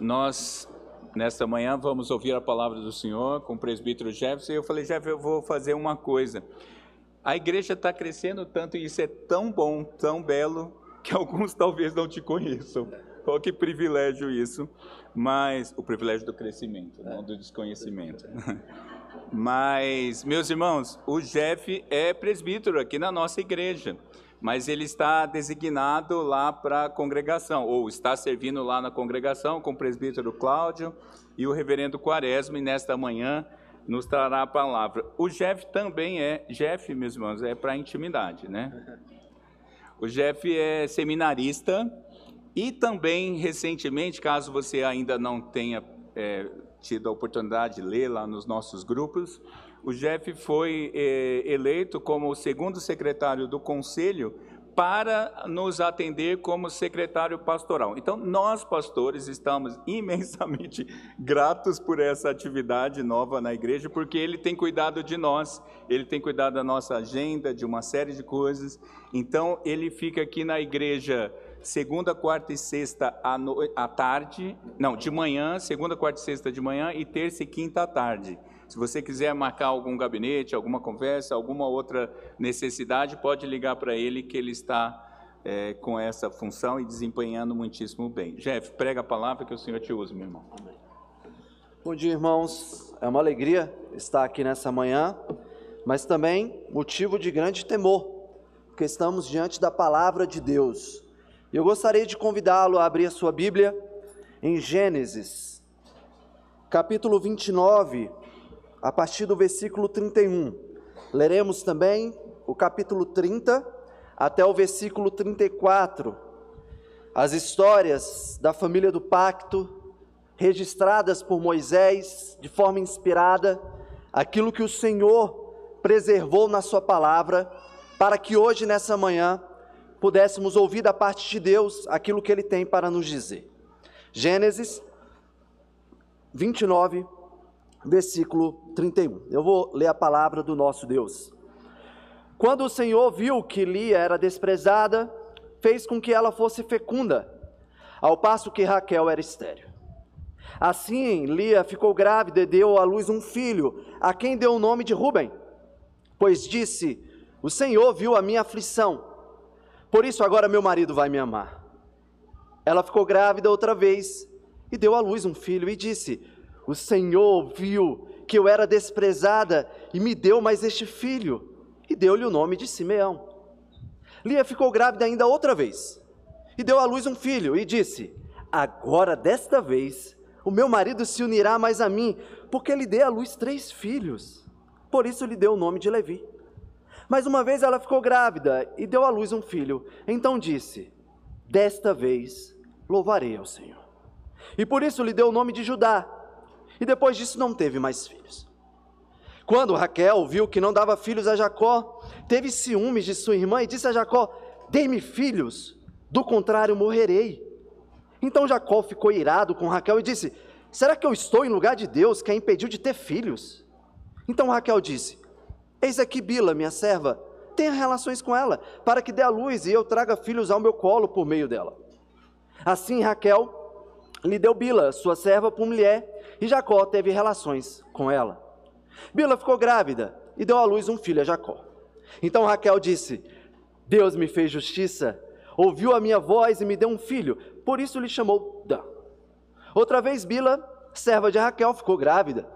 nós nesta manhã vamos ouvir a palavra do Senhor com o presbítero Jefferson. E eu falei, Jefferson, eu vou fazer uma coisa. A igreja está crescendo tanto e isso é tão bom, tão belo, que alguns talvez não te conheçam. Oh, que privilégio isso. Mas o privilégio do crescimento, não do desconhecimento. Mas, meus irmãos, o Jeff é presbítero aqui na nossa igreja mas ele está designado lá para a congregação, ou está servindo lá na congregação com o presbítero Cláudio e o reverendo Quaresma, e nesta manhã nos trará a palavra. O Jeff também é, Jeff, meus irmãos, é para intimidade, né? O Jeff é seminarista e também, recentemente, caso você ainda não tenha é, tido a oportunidade de ler lá nos nossos grupos, o Jeff foi eh, eleito como o segundo secretário do conselho para nos atender como secretário pastoral. Então, nós, pastores, estamos imensamente gratos por essa atividade nova na igreja, porque ele tem cuidado de nós, ele tem cuidado da nossa agenda, de uma série de coisas. Então, ele fica aqui na igreja segunda, quarta e sexta à, no... à tarde, não, de manhã, segunda, quarta e sexta de manhã e terça e quinta à tarde. Se você quiser marcar algum gabinete, alguma conversa, alguma outra necessidade, pode ligar para ele que ele está é, com essa função e desempenhando muitíssimo bem. Jeff, prega a palavra que o Senhor te use, meu irmão. Bom dia, irmãos. É uma alegria estar aqui nessa manhã, mas também motivo de grande temor, porque estamos diante da palavra de Deus. Eu gostaria de convidá-lo a abrir a sua Bíblia em Gênesis, capítulo 29, a partir do versículo 31. Leremos também o capítulo 30 até o versículo 34. As histórias da família do pacto, registradas por Moisés de forma inspirada, aquilo que o Senhor preservou na Sua palavra, para que hoje, nessa manhã, pudéssemos ouvir da parte de Deus aquilo que Ele tem para nos dizer. Gênesis 29, versículo 31. Eu vou ler a palavra do nosso Deus. Quando o Senhor viu que Lia era desprezada, fez com que ela fosse fecunda, ao passo que Raquel era estéril. Assim, Lia ficou grávida e deu à luz um filho, a quem deu o nome de Ruben, pois disse: O Senhor viu a minha aflição, por isso agora meu marido vai me amar. Ela ficou grávida outra vez e deu à luz um filho e disse: o Senhor viu que eu era desprezada e me deu mais este filho, e deu-lhe o nome de Simeão. Lia ficou grávida ainda outra vez, e deu à luz um filho, e disse: Agora, desta vez, o meu marido se unirá mais a mim, porque lhe dei à luz três filhos. Por isso lhe deu o nome de Levi. Mas uma vez ela ficou grávida e deu à luz um filho. Então disse: Desta vez louvarei ao Senhor. E por isso lhe deu o nome de Judá, e depois disso não teve mais filhos. Quando Raquel viu que não dava filhos a Jacó, teve ciúmes de sua irmã e disse a Jacó: Dê-me filhos, do contrário morrerei. Então Jacó ficou irado com Raquel e disse: Será que eu estou em lugar de Deus que a impediu de ter filhos? Então Raquel disse: Eis aqui Bila, minha serva, tenha relações com ela, para que dê a luz e eu traga filhos ao meu colo por meio dela. Assim Raquel lhe deu Bila, sua serva, por mulher, e Jacó teve relações com ela. Bila ficou grávida e deu à luz um filho a Jacó. Então Raquel disse: Deus me fez justiça, ouviu a minha voz e me deu um filho, por isso lhe chamou Dan. Outra vez Bila, serva de Raquel, ficou grávida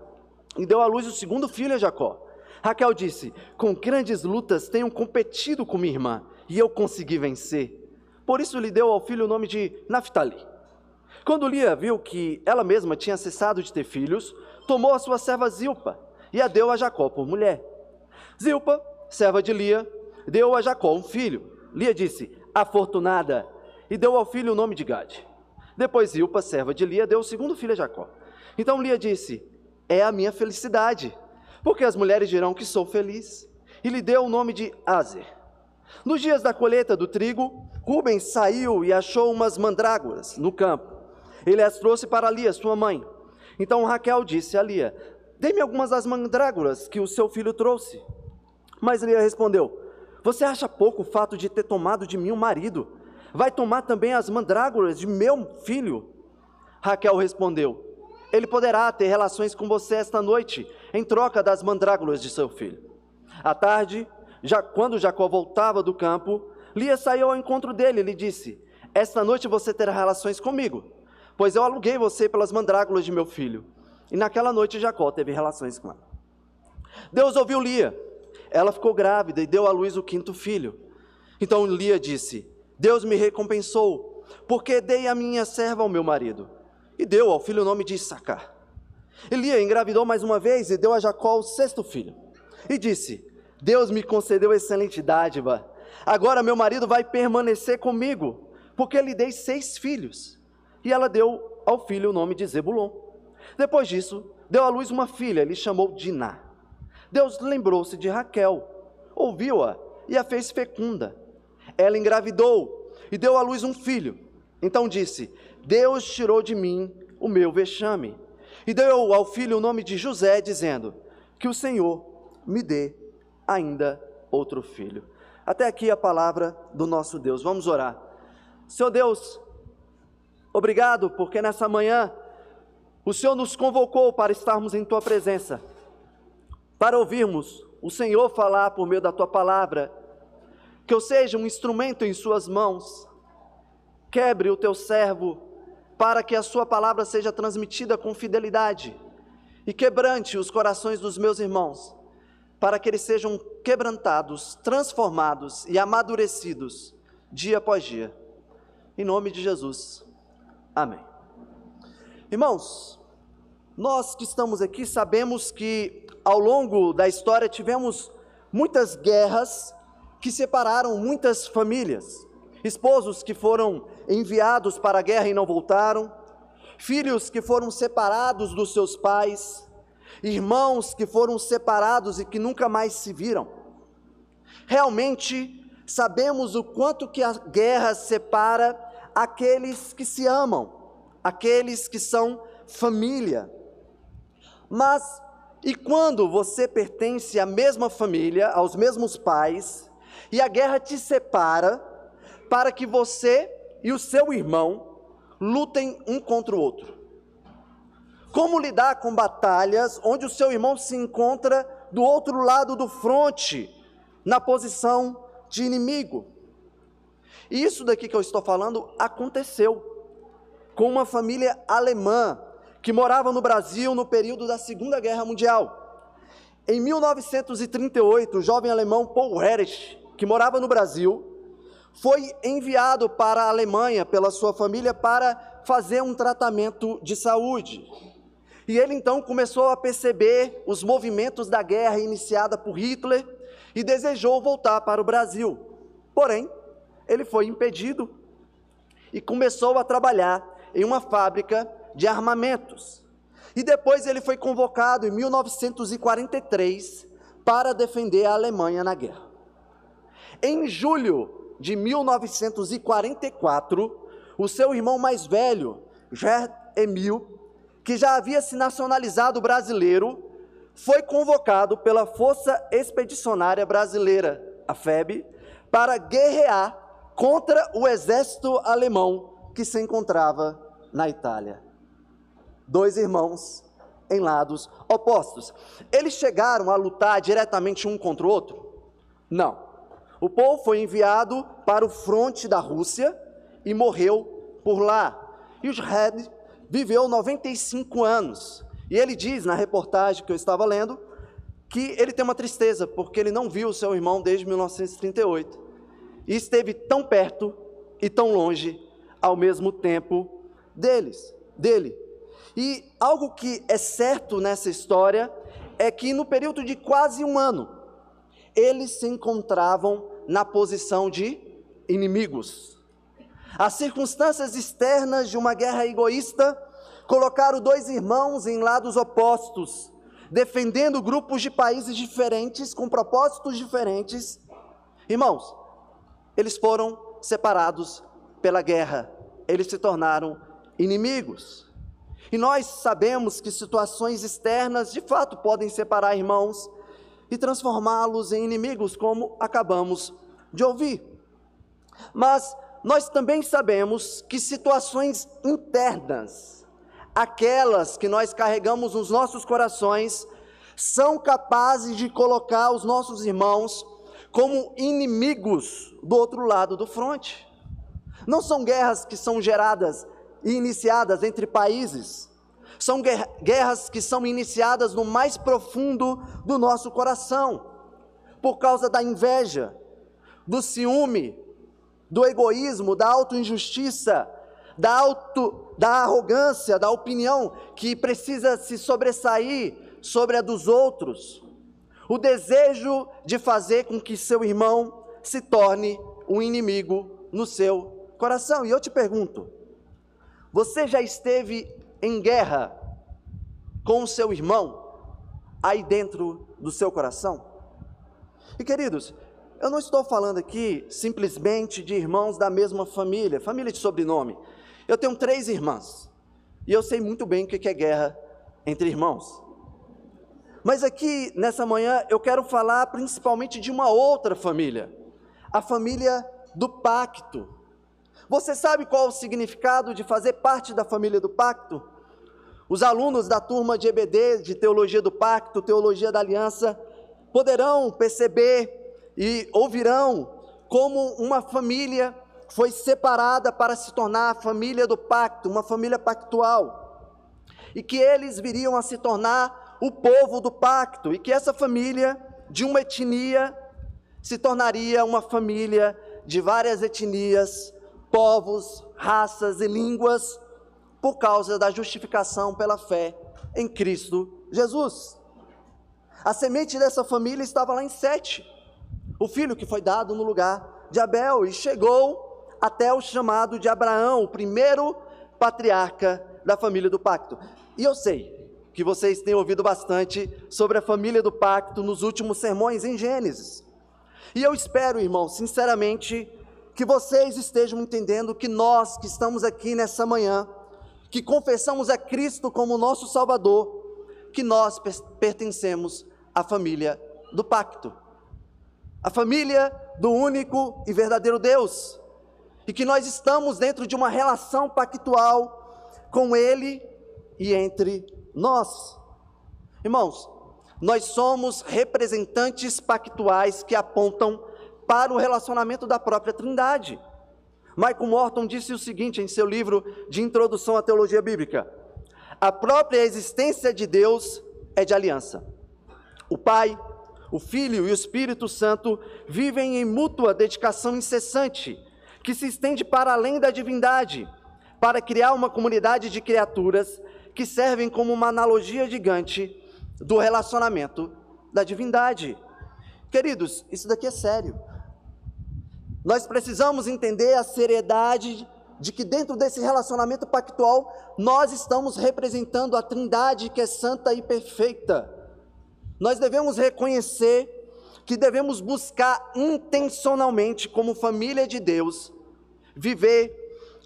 e deu à luz o segundo filho a Jacó. Raquel disse: Com grandes lutas tenho competido com minha irmã e eu consegui vencer. Por isso lhe deu ao filho o nome de Naphtali. Quando Lia viu que ela mesma tinha cessado de ter filhos, tomou a sua serva Zilpa e a deu a Jacó por mulher. Zilpa, serva de Lia, deu a Jacó um filho. Lia disse: Afortunada, e deu ao filho o nome de Gade. Depois Zilpa, serva de Lia, deu o segundo filho a Jacó. Então Lia disse: É a minha felicidade, porque as mulheres dirão que sou feliz. E lhe deu o nome de Azer. Nos dias da colheita do trigo, Rubens saiu e achou umas mandrágoras no campo ele as trouxe para Lia, sua mãe. Então Raquel disse a Lia: Dê-me algumas das mandrágoras que o seu filho trouxe. Mas Lia respondeu: Você acha pouco o fato de ter tomado de mim um marido? Vai tomar também as mandrágoras de meu filho? Raquel respondeu: Ele poderá ter relações com você esta noite, em troca das mandrágoras de seu filho. À tarde, já quando Jacó voltava do campo, Lia saiu ao encontro dele e lhe disse: Esta noite você terá relações comigo, pois eu aluguei você pelas mandrágoras de meu filho. E naquela noite Jacó teve relações com ela. Deus ouviu Lia. Ela ficou grávida e deu à luz o quinto filho. Então Lia disse: Deus me recompensou, porque dei a minha serva ao meu marido. E deu ao filho o nome de Issacar. Lia engravidou mais uma vez e deu a Jacó o sexto filho. E disse: Deus me concedeu excelente dádiva. Agora meu marido vai permanecer comigo, porque lhe dei seis filhos. E ela deu ao filho o nome de Zebulon. Depois disso, deu à luz uma filha, lhe chamou Diná. Deus lembrou-se de Raquel, ouviu-a e a fez fecunda. Ela engravidou e deu à luz um filho. Então disse: Deus tirou de mim o meu vexame. E deu ao filho o nome de José, dizendo: Que o Senhor me dê ainda outro filho. Até aqui a palavra do nosso Deus. Vamos orar. Senhor Deus, obrigado porque nessa manhã o Senhor nos convocou para estarmos em tua presença, para ouvirmos o Senhor falar por meio da tua palavra, que eu seja um instrumento em Suas mãos. Quebre o teu servo para que a Sua palavra seja transmitida com fidelidade e quebrante os corações dos meus irmãos para que eles sejam quebrantados, transformados e amadurecidos dia após dia. Em nome de Jesus. Amém. Irmãos, nós que estamos aqui sabemos que ao longo da história tivemos muitas guerras que separaram muitas famílias. Esposos que foram enviados para a guerra e não voltaram, filhos que foram separados dos seus pais, irmãos que foram separados e que nunca mais se viram. Realmente sabemos o quanto que a guerra separa aqueles que se amam, aqueles que são família. Mas e quando você pertence à mesma família, aos mesmos pais, e a guerra te separa para que você e o seu irmão lutem um contra o outro? Como lidar com batalhas onde o seu irmão se encontra do outro lado do fronte, na posição de inimigo? E isso daqui que eu estou falando aconteceu com uma família alemã que morava no Brasil no período da Segunda Guerra Mundial. Em 1938, o jovem alemão Paul Herrich, que morava no Brasil, foi enviado para a Alemanha pela sua família para fazer um tratamento de saúde. E ele então começou a perceber os movimentos da guerra iniciada por Hitler e desejou voltar para o Brasil. Porém, ele foi impedido e começou a trabalhar em uma fábrica de armamentos. E depois ele foi convocado em 1943 para defender a Alemanha na guerra. Em julho de 1944, o seu irmão mais velho, Gerd Emil, que já havia se nacionalizado brasileiro, foi convocado pela Força Expedicionária Brasileira, a FEB, para guerrear contra o exército alemão que se encontrava na Itália. Dois irmãos em lados opostos. Eles chegaram a lutar diretamente um contra o outro? Não. O povo foi enviado para o fronte da Rússia e morreu por lá. E os Red viveu 95 anos. E ele diz na reportagem que eu estava lendo que ele tem uma tristeza porque ele não viu seu irmão desde 1938 e esteve tão perto e tão longe ao mesmo tempo deles, dele. E algo que é certo nessa história é que no período de quase um ano eles se encontravam na posição de inimigos. As circunstâncias externas de uma guerra egoísta colocaram dois irmãos em lados opostos, defendendo grupos de países diferentes, com propósitos diferentes. Irmãos, eles foram separados pela guerra, eles se tornaram inimigos. E nós sabemos que situações externas de fato podem separar irmãos e transformá-los em inimigos, como acabamos de ouvir. Mas nós também sabemos que situações internas aquelas que nós carregamos nos nossos corações, são capazes de colocar os nossos irmãos como inimigos do outro lado do fronte. Não são guerras que são geradas e iniciadas entre países, são guerras que são iniciadas no mais profundo do nosso coração, por causa da inveja, do ciúme, do egoísmo, da autoinjustiça, da, auto, da arrogância, da opinião que precisa se sobressair sobre a dos outros, o desejo de fazer com que seu irmão se torne um inimigo no seu coração. E eu te pergunto: você já esteve em guerra com o seu irmão aí dentro do seu coração? E queridos, eu não estou falando aqui simplesmente de irmãos da mesma família, família de sobrenome. Eu tenho três irmãs e eu sei muito bem o que é guerra entre irmãos. Mas aqui nessa manhã eu quero falar principalmente de uma outra família, a família do pacto. Você sabe qual o significado de fazer parte da família do pacto? Os alunos da turma de EBD, de Teologia do Pacto, Teologia da Aliança, poderão perceber e ouvirão como uma família foi separada para se tornar a família do pacto, uma família pactual. E que eles viriam a se tornar o povo do pacto, e que essa família de uma etnia se tornaria uma família de várias etnias, povos, raças e línguas, por causa da justificação pela fé em Cristo Jesus. A semente dessa família estava lá em Sete, o filho que foi dado no lugar de Abel, e chegou até o chamado de Abraão, o primeiro patriarca da família do pacto. E eu sei que vocês têm ouvido bastante sobre a família do pacto nos últimos sermões em Gênesis. E eu espero, irmão, sinceramente, que vocês estejam entendendo que nós que estamos aqui nessa manhã, que confessamos a Cristo como nosso Salvador, que nós pertencemos à família do pacto, a família do único e verdadeiro Deus, e que nós estamos dentro de uma relação pactual com Ele e entre nós. Irmãos, nós somos representantes pactuais que apontam para o relacionamento da própria Trindade. Michael Morton disse o seguinte em seu livro de Introdução à Teologia Bíblica: A própria existência de Deus é de aliança. O Pai, o Filho e o Espírito Santo vivem em mútua dedicação incessante, que se estende para além da divindade, para criar uma comunidade de criaturas que servem como uma analogia gigante do relacionamento da divindade. Queridos, isso daqui é sério. Nós precisamos entender a seriedade de que dentro desse relacionamento pactual nós estamos representando a Trindade que é santa e perfeita. Nós devemos reconhecer que devemos buscar intencionalmente, como família de Deus, viver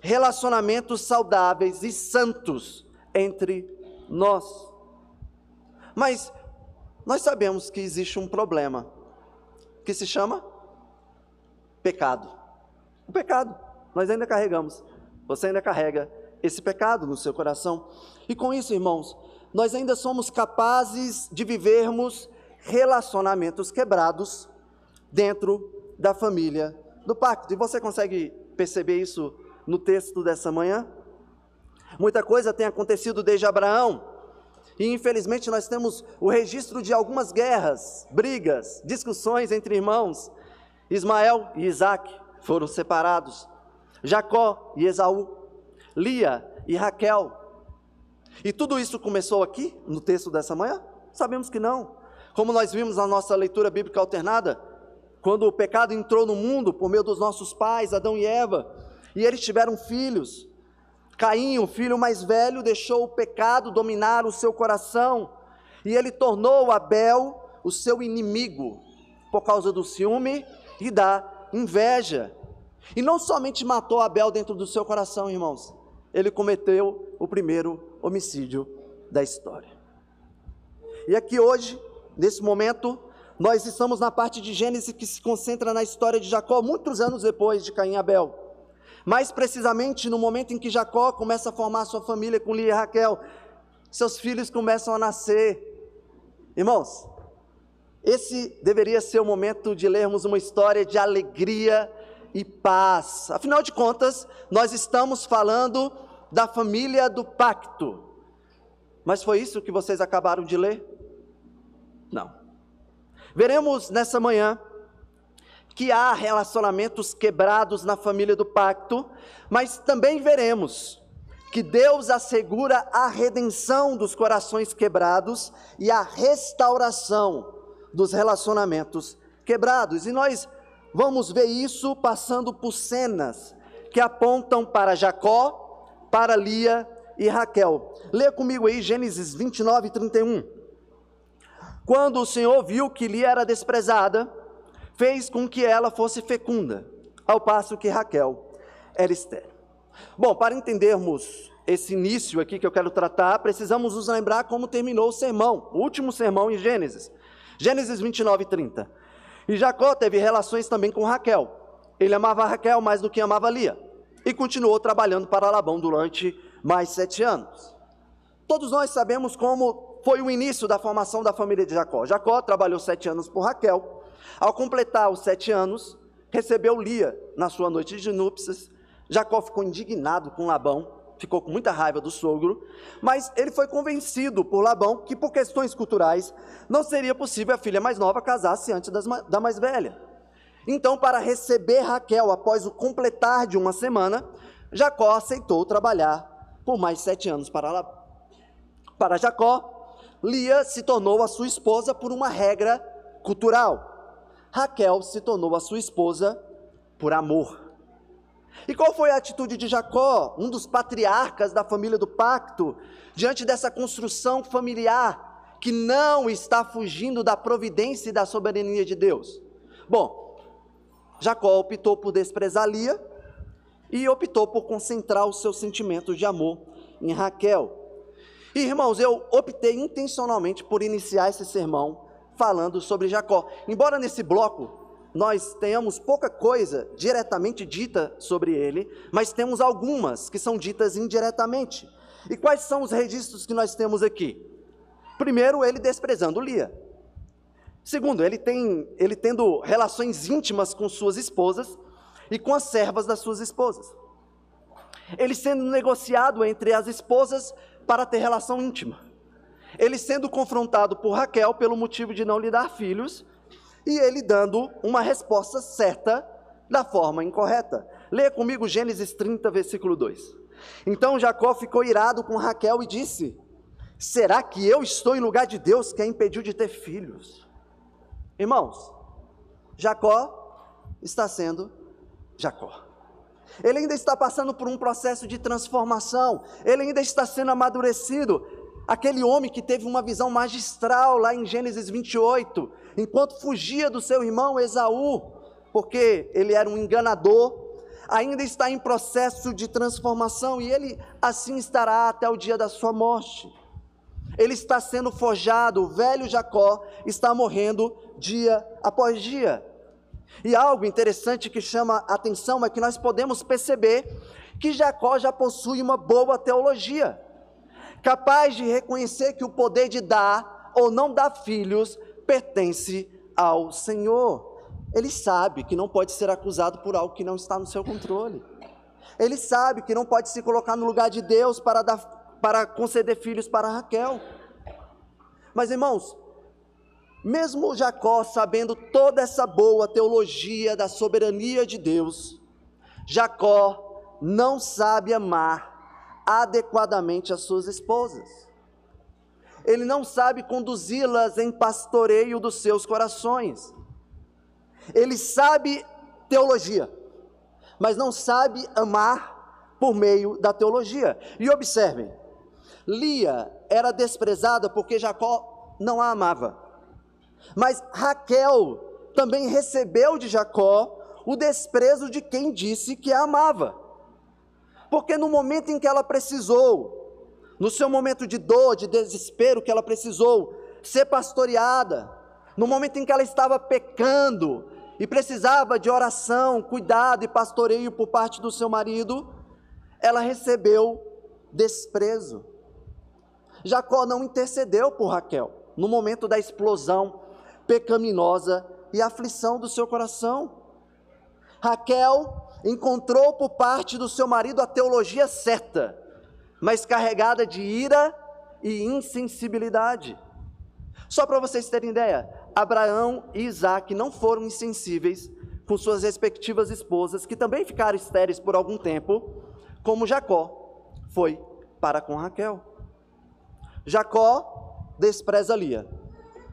relacionamentos saudáveis e santos entre nós. Mas nós sabemos que existe um problema que se chama pecado. O pecado, nós ainda carregamos. Você ainda carrega esse pecado no seu coração. E com isso, irmãos, nós ainda somos capazes de vivermos relacionamentos quebrados dentro da família do pacto. E você consegue perceber isso no texto dessa manhã? Muita coisa tem acontecido desde Abraão. E infelizmente nós temos o registro de algumas guerras, brigas, discussões entre irmãos, Ismael e Isaac foram separados, Jacó e Esaú, Lia e Raquel. E tudo isso começou aqui, no texto dessa manhã? Sabemos que não. Como nós vimos na nossa leitura bíblica alternada, quando o pecado entrou no mundo por meio dos nossos pais, Adão e Eva, e eles tiveram filhos. Caim, o filho mais velho, deixou o pecado dominar o seu coração, e ele tornou Abel o seu inimigo, por causa do ciúme e da inveja. E não somente matou Abel dentro do seu coração, irmãos, ele cometeu o primeiro homicídio da história. E aqui hoje, nesse momento, nós estamos na parte de Gênesis que se concentra na história de Jacó, muitos anos depois de Caim e Abel. Mais precisamente no momento em que Jacó começa a formar sua família com Lia e Raquel, seus filhos começam a nascer. Irmãos, esse deveria ser o momento de lermos uma história de alegria e paz. Afinal de contas, nós estamos falando da família do pacto. Mas foi isso que vocês acabaram de ler? Não. Veremos nessa manhã que há relacionamentos quebrados na família do pacto, mas também veremos que Deus assegura a redenção dos corações quebrados e a restauração dos relacionamentos quebrados. E nós vamos ver isso passando por cenas que apontam para Jacó, para Lia e Raquel. Lê comigo aí Gênesis 29, 31. Quando o Senhor viu que Lia era desprezada, fez com que ela fosse fecunda, ao passo que Raquel era estéril. Bom, para entendermos esse início aqui que eu quero tratar, precisamos nos lembrar como terminou o sermão, o último sermão em Gênesis. Gênesis 29, 30. E Jacó teve relações também com Raquel. Ele amava Raquel mais do que amava Lia. E continuou trabalhando para Labão durante mais sete anos. Todos nós sabemos como foi o início da formação da família de Jacó. Jacó trabalhou sete anos por Raquel. Ao completar os sete anos, recebeu Lia na sua noite de núpcias. Jacó ficou indignado com Labão ficou com muita raiva do sogro, mas ele foi convencido por Labão que, por questões culturais, não seria possível a filha mais nova casar-se antes das, da mais velha. Então, para receber Raquel após o completar de uma semana, Jacó aceitou trabalhar por mais sete anos para, Labão. para Jacó. Lia se tornou a sua esposa por uma regra cultural. Raquel se tornou a sua esposa por amor. E qual foi a atitude de Jacó, um dos patriarcas da família do pacto, diante dessa construção familiar que não está fugindo da providência e da soberania de Deus? Bom, Jacó optou por desprezar Lia e optou por concentrar os seus sentimentos de amor em Raquel. E, irmãos, eu optei intencionalmente por iniciar esse sermão falando sobre Jacó. Embora nesse bloco nós tenhamos pouca coisa diretamente dita sobre ele, mas temos algumas que são ditas indiretamente. E quais são os registros que nós temos aqui? Primeiro, ele desprezando Lia. Segundo, ele, tem, ele tendo relações íntimas com suas esposas e com as servas das suas esposas. Ele sendo negociado entre as esposas para ter relação íntima. Ele sendo confrontado por Raquel pelo motivo de não lhe dar filhos e ele dando uma resposta certa da forma incorreta. Leia comigo Gênesis 30, versículo 2. Então Jacó ficou irado com Raquel e disse: Será que eu estou em lugar de Deus que a impediu de ter filhos? Irmãos, Jacó está sendo Jacó. Ele ainda está passando por um processo de transformação, ele ainda está sendo amadurecido. Aquele homem que teve uma visão magistral lá em Gênesis 28, enquanto fugia do seu irmão Esaú, porque ele era um enganador, ainda está em processo de transformação e ele assim estará até o dia da sua morte. Ele está sendo forjado, o velho Jacó está morrendo dia após dia. E algo interessante que chama a atenção é que nós podemos perceber que Jacó já possui uma boa teologia, capaz de reconhecer que o poder de dar ou não dar filhos pertence ao Senhor. Ele sabe que não pode ser acusado por algo que não está no seu controle. Ele sabe que não pode se colocar no lugar de Deus para, dar, para conceder filhos para Raquel. Mas irmãos, mesmo Jacó sabendo toda essa boa teologia da soberania de Deus, Jacó não sabe amar adequadamente as suas esposas ele não sabe conduzi-las em pastoreio dos seus corações. Ele sabe teologia, mas não sabe amar por meio da teologia. E observem, Lia era desprezada porque Jacó não a amava. Mas Raquel também recebeu de Jacó o desprezo de quem disse que a amava. Porque no momento em que ela precisou no seu momento de dor, de desespero que ela precisou ser pastoreada, no momento em que ela estava pecando, e precisava de oração, cuidado e pastoreio por parte do seu marido, ela recebeu desprezo. Jacó não intercedeu por Raquel no momento da explosão pecaminosa e aflição do seu coração. Raquel encontrou por parte do seu marido a teologia certa, mas carregada de ira e insensibilidade. Só para vocês terem ideia, Abraão e Isaac não foram insensíveis com suas respectivas esposas, que também ficaram estéreis por algum tempo, como Jacó foi para com Raquel. Jacó despreza Lia.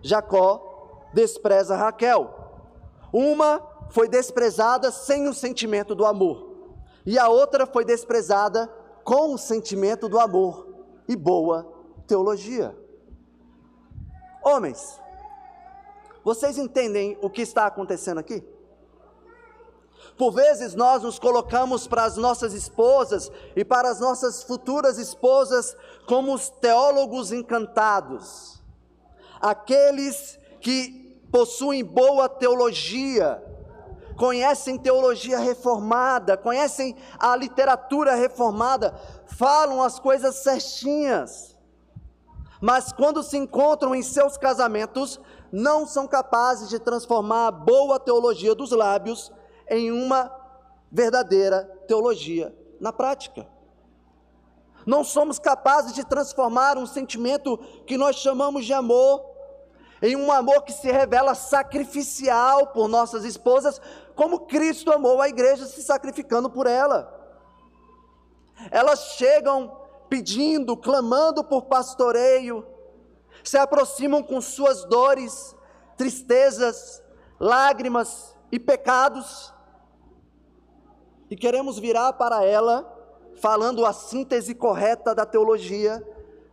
Jacó despreza Raquel. Uma foi desprezada sem o sentimento do amor, e a outra foi desprezada com o sentimento do amor e boa teologia. Homens, vocês entendem o que está acontecendo aqui? Por vezes nós nos colocamos para as nossas esposas e para as nossas futuras esposas como os teólogos encantados, aqueles que possuem boa teologia, conhecem teologia reformada, conhecem a literatura reformada, falam as coisas certinhas, mas quando se encontram em seus casamentos, não são capazes de transformar a boa teologia dos lábios em uma verdadeira teologia na prática. Não somos capazes de transformar um sentimento que nós chamamos de amor em um amor que se revela sacrificial por nossas esposas, como Cristo amou a igreja se sacrificando por ela. Elas chegam pedindo, clamando por pastoreio, se aproximam com suas dores, tristezas, lágrimas e pecados, e queremos virar para ela falando a síntese correta da teologia,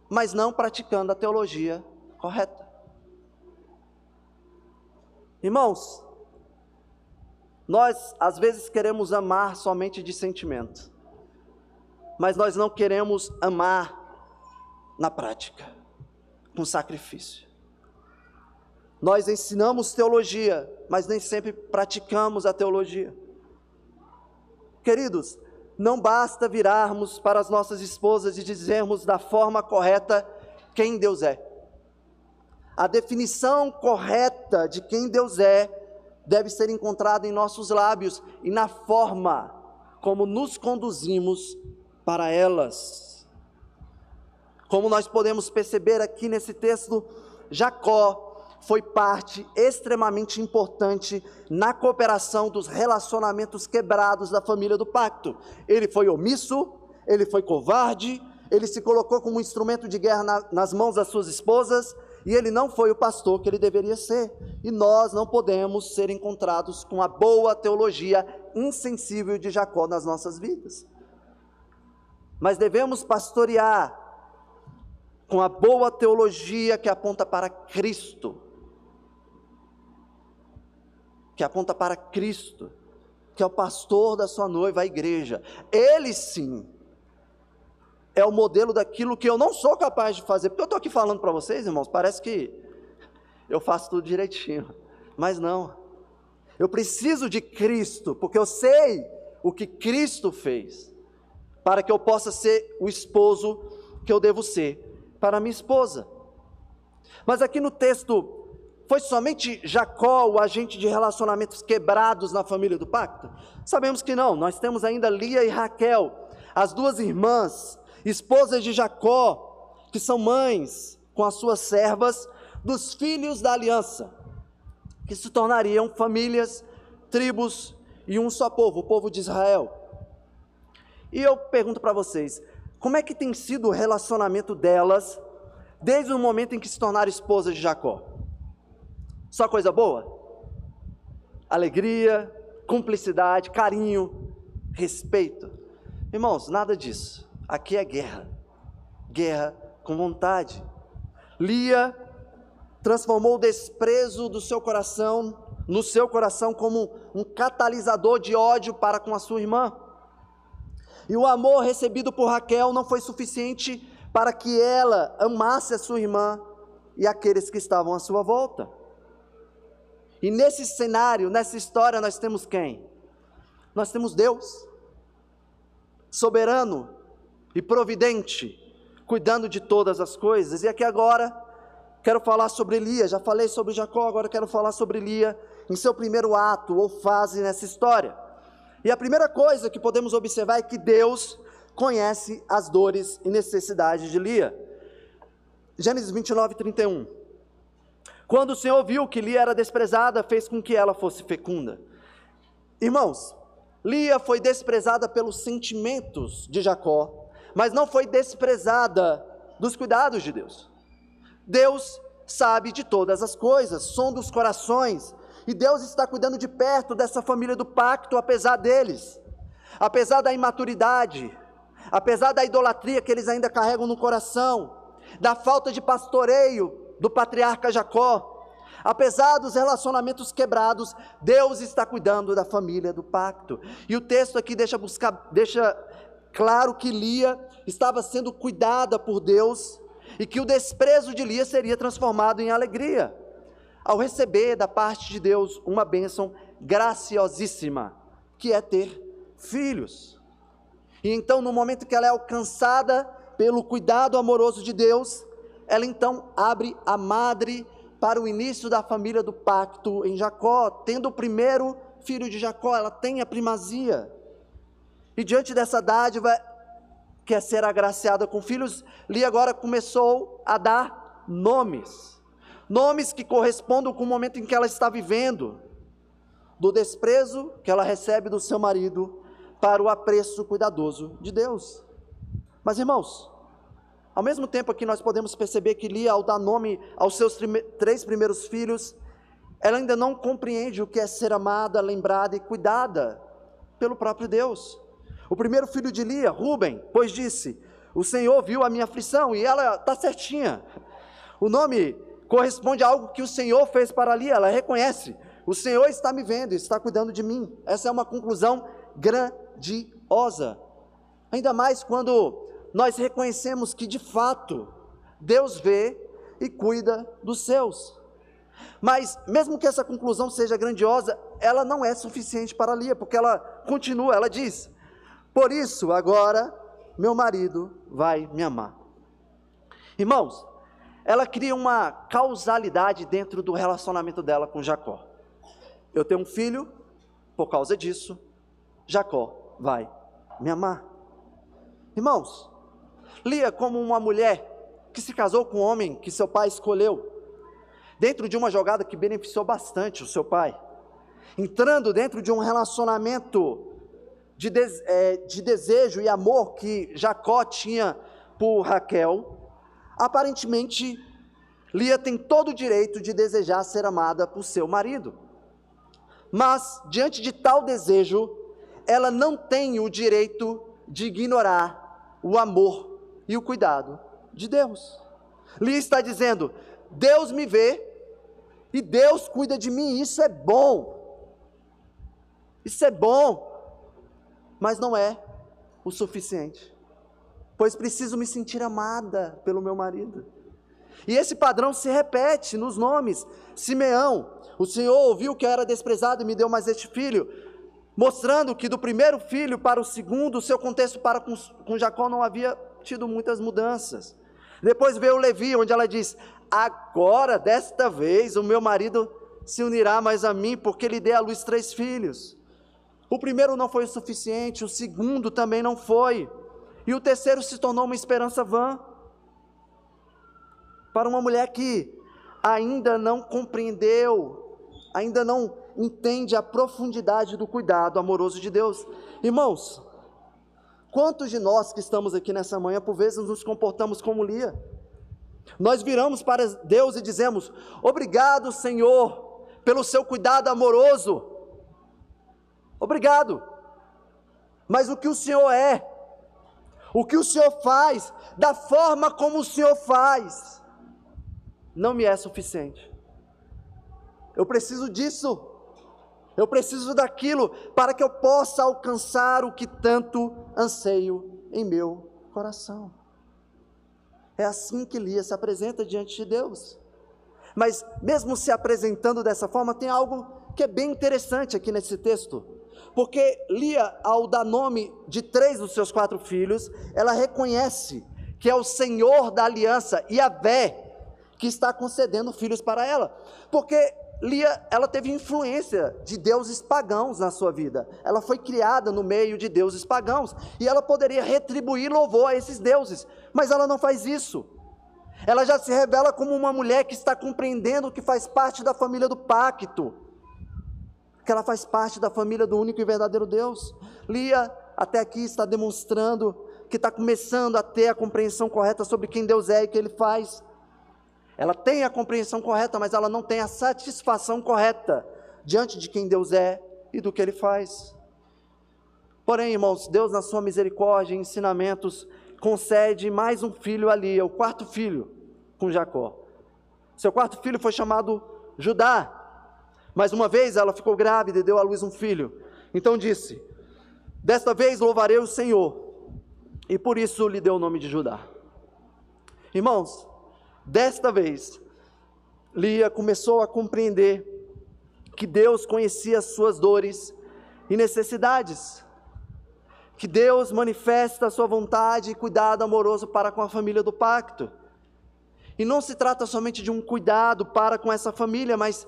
mas não praticando a teologia correta. Irmãos, nós às vezes queremos amar somente de sentimento, mas nós não queremos amar na prática, com sacrifício. Nós ensinamos teologia, mas nem sempre praticamos a teologia. Queridos, não basta virarmos para as nossas esposas e dizermos da forma correta quem Deus é. A definição correta de quem Deus é deve ser encontrada em nossos lábios e na forma como nos conduzimos para elas. Como nós podemos perceber aqui nesse texto, Jacó foi parte extremamente importante na cooperação dos relacionamentos quebrados da família do pacto. Ele foi omisso, ele foi covarde, ele se colocou como um instrumento de guerra na, nas mãos das suas esposas, e ele não foi o pastor que ele deveria ser. E nós não podemos ser encontrados com a boa teologia insensível de Jacó nas nossas vidas. Mas devemos pastorear com a boa teologia que aponta para Cristo. Que aponta para Cristo, que é o pastor da sua noiva, a igreja. Ele sim é o modelo daquilo que eu não sou capaz de fazer. Porque eu estou aqui falando para vocês, irmãos, parece que eu faço tudo direitinho. Mas não. Eu preciso de Cristo, porque eu sei o que Cristo fez, para que eu possa ser o esposo que eu devo ser para minha esposa. Mas aqui no texto, foi somente Jacó o agente de relacionamentos quebrados na família do pacto? Sabemos que não, nós temos ainda Lia e Raquel, as duas irmãs esposas de Jacó, que são mães com as suas servas dos filhos da aliança, que se tornariam famílias, tribos e um só povo, o povo de Israel. E eu pergunto para vocês, como é que tem sido o relacionamento delas desde o momento em que se tornaram esposas de Jacó? Só coisa boa? Alegria, cumplicidade, carinho, respeito. Irmãos, nada disso. Aqui é guerra. Guerra com vontade. Lia transformou o desprezo do seu coração, no seu coração, como um catalisador de ódio para com a sua irmã. E o amor recebido por Raquel não foi suficiente para que ela amasse a sua irmã e aqueles que estavam à sua volta. E nesse cenário, nessa história, nós temos quem? Nós temos Deus, soberano e providente, cuidando de todas as coisas. E aqui agora, quero falar sobre Lia. Já falei sobre Jacó, agora quero falar sobre Lia em seu primeiro ato ou fase nessa história. E a primeira coisa que podemos observar é que Deus conhece as dores e necessidades de Lia. Gênesis 29, 31. Quando o Senhor viu que Lia era desprezada, fez com que ela fosse fecunda. Irmãos, Lia foi desprezada pelos sentimentos de Jacó, mas não foi desprezada dos cuidados de Deus. Deus sabe de todas as coisas, som dos corações, e Deus está cuidando de perto dessa família do pacto, apesar deles, apesar da imaturidade, apesar da idolatria que eles ainda carregam no coração, da falta de pastoreio do patriarca Jacó, apesar dos relacionamentos quebrados, Deus está cuidando da família do pacto. E o texto aqui deixa buscar, deixa claro que Lia estava sendo cuidada por Deus e que o desprezo de Lia seria transformado em alegria ao receber da parte de Deus uma bênção graciosíssima, que é ter filhos. E então, no momento que ela é alcançada pelo cuidado amoroso de Deus, ela então abre a madre para o início da família do pacto em Jacó, tendo o primeiro filho de Jacó, ela tem a primazia. E diante dessa dádiva, quer é ser agraciada com filhos, Lia agora começou a dar nomes nomes que correspondam com o momento em que ela está vivendo, do desprezo que ela recebe do seu marido para o apreço cuidadoso de Deus. Mas irmãos, ao mesmo tempo que nós podemos perceber que Lia, ao dar nome aos seus três primeiros filhos, ela ainda não compreende o que é ser amada, lembrada e cuidada pelo próprio Deus. O primeiro filho de Lia, Ruben, pois disse: O Senhor viu a minha aflição, e ela está certinha. O nome corresponde a algo que o Senhor fez para ali, ela reconhece. O Senhor está me vendo, está cuidando de mim. Essa é uma conclusão grandiosa. Ainda mais quando nós reconhecemos que de fato Deus vê e cuida dos seus. Mas, mesmo que essa conclusão seja grandiosa, ela não é suficiente para Lia, porque ela continua, ela diz: Por isso, agora, meu marido vai me amar. Irmãos, ela cria uma causalidade dentro do relacionamento dela com Jacó. Eu tenho um filho, por causa disso, Jacó vai me amar. Irmãos, Lia, como uma mulher que se casou com um homem que seu pai escolheu, dentro de uma jogada que beneficiou bastante o seu pai, entrando dentro de um relacionamento de, é, de desejo e amor que Jacó tinha por Raquel, Aparentemente, Lia tem todo o direito de desejar ser amada por seu marido. Mas, diante de tal desejo, ela não tem o direito de ignorar o amor e o cuidado de Deus. Lia está dizendo: Deus me vê e Deus cuida de mim, isso é bom. Isso é bom, mas não é o suficiente pois preciso me sentir amada pelo meu marido. E esse padrão se repete nos nomes. Simeão, o Senhor ouviu que eu era desprezado e me deu mais este filho, mostrando que do primeiro filho para o segundo, o seu contexto para com, com Jacó não havia tido muitas mudanças. Depois veio Levi, onde ela diz: Agora, desta vez, o meu marido se unirá mais a mim, porque lhe dei à luz três filhos. O primeiro não foi o suficiente, o segundo também não foi. E o terceiro se tornou uma esperança vã. Para uma mulher que ainda não compreendeu, ainda não entende a profundidade do cuidado amoroso de Deus. Irmãos, quantos de nós que estamos aqui nessa manhã, por vezes nos comportamos como Lia? Nós viramos para Deus e dizemos: Obrigado, Senhor, pelo seu cuidado amoroso. Obrigado. Mas o que o Senhor é, o que o Senhor faz, da forma como o Senhor faz, não me é suficiente. Eu preciso disso. Eu preciso daquilo para que eu possa alcançar o que tanto anseio em meu coração. É assim que Lia se apresenta diante de Deus. Mas, mesmo se apresentando dessa forma, tem algo que é bem interessante aqui nesse texto. Porque Lia, ao dar nome de três dos seus quatro filhos, ela reconhece que é o Senhor da aliança, Yahvé, que está concedendo filhos para ela. Porque Lia, ela teve influência de deuses pagãos na sua vida. Ela foi criada no meio de deuses pagãos e ela poderia retribuir louvor a esses deuses, mas ela não faz isso. Ela já se revela como uma mulher que está compreendendo que faz parte da família do pacto, que ela faz parte da família do único e verdadeiro Deus. Lia até aqui está demonstrando que está começando a ter a compreensão correta sobre quem Deus é e o que Ele faz. Ela tem a compreensão correta, mas ela não tem a satisfação correta diante de quem Deus é e do que Ele faz. Porém, irmãos, Deus, na sua misericórdia e ensinamentos, concede mais um filho ali, é o quarto filho com Jacó. Seu quarto filho foi chamado Judá. Mais uma vez ela ficou grávida e deu à luz um filho. Então disse: Desta vez louvarei o Senhor, e por isso lhe deu o nome de Judá. Irmãos, Desta vez, Lia começou a compreender que Deus conhecia as suas dores e necessidades, que Deus manifesta a sua vontade e cuidado amoroso para com a família do pacto. E não se trata somente de um cuidado para com essa família, mas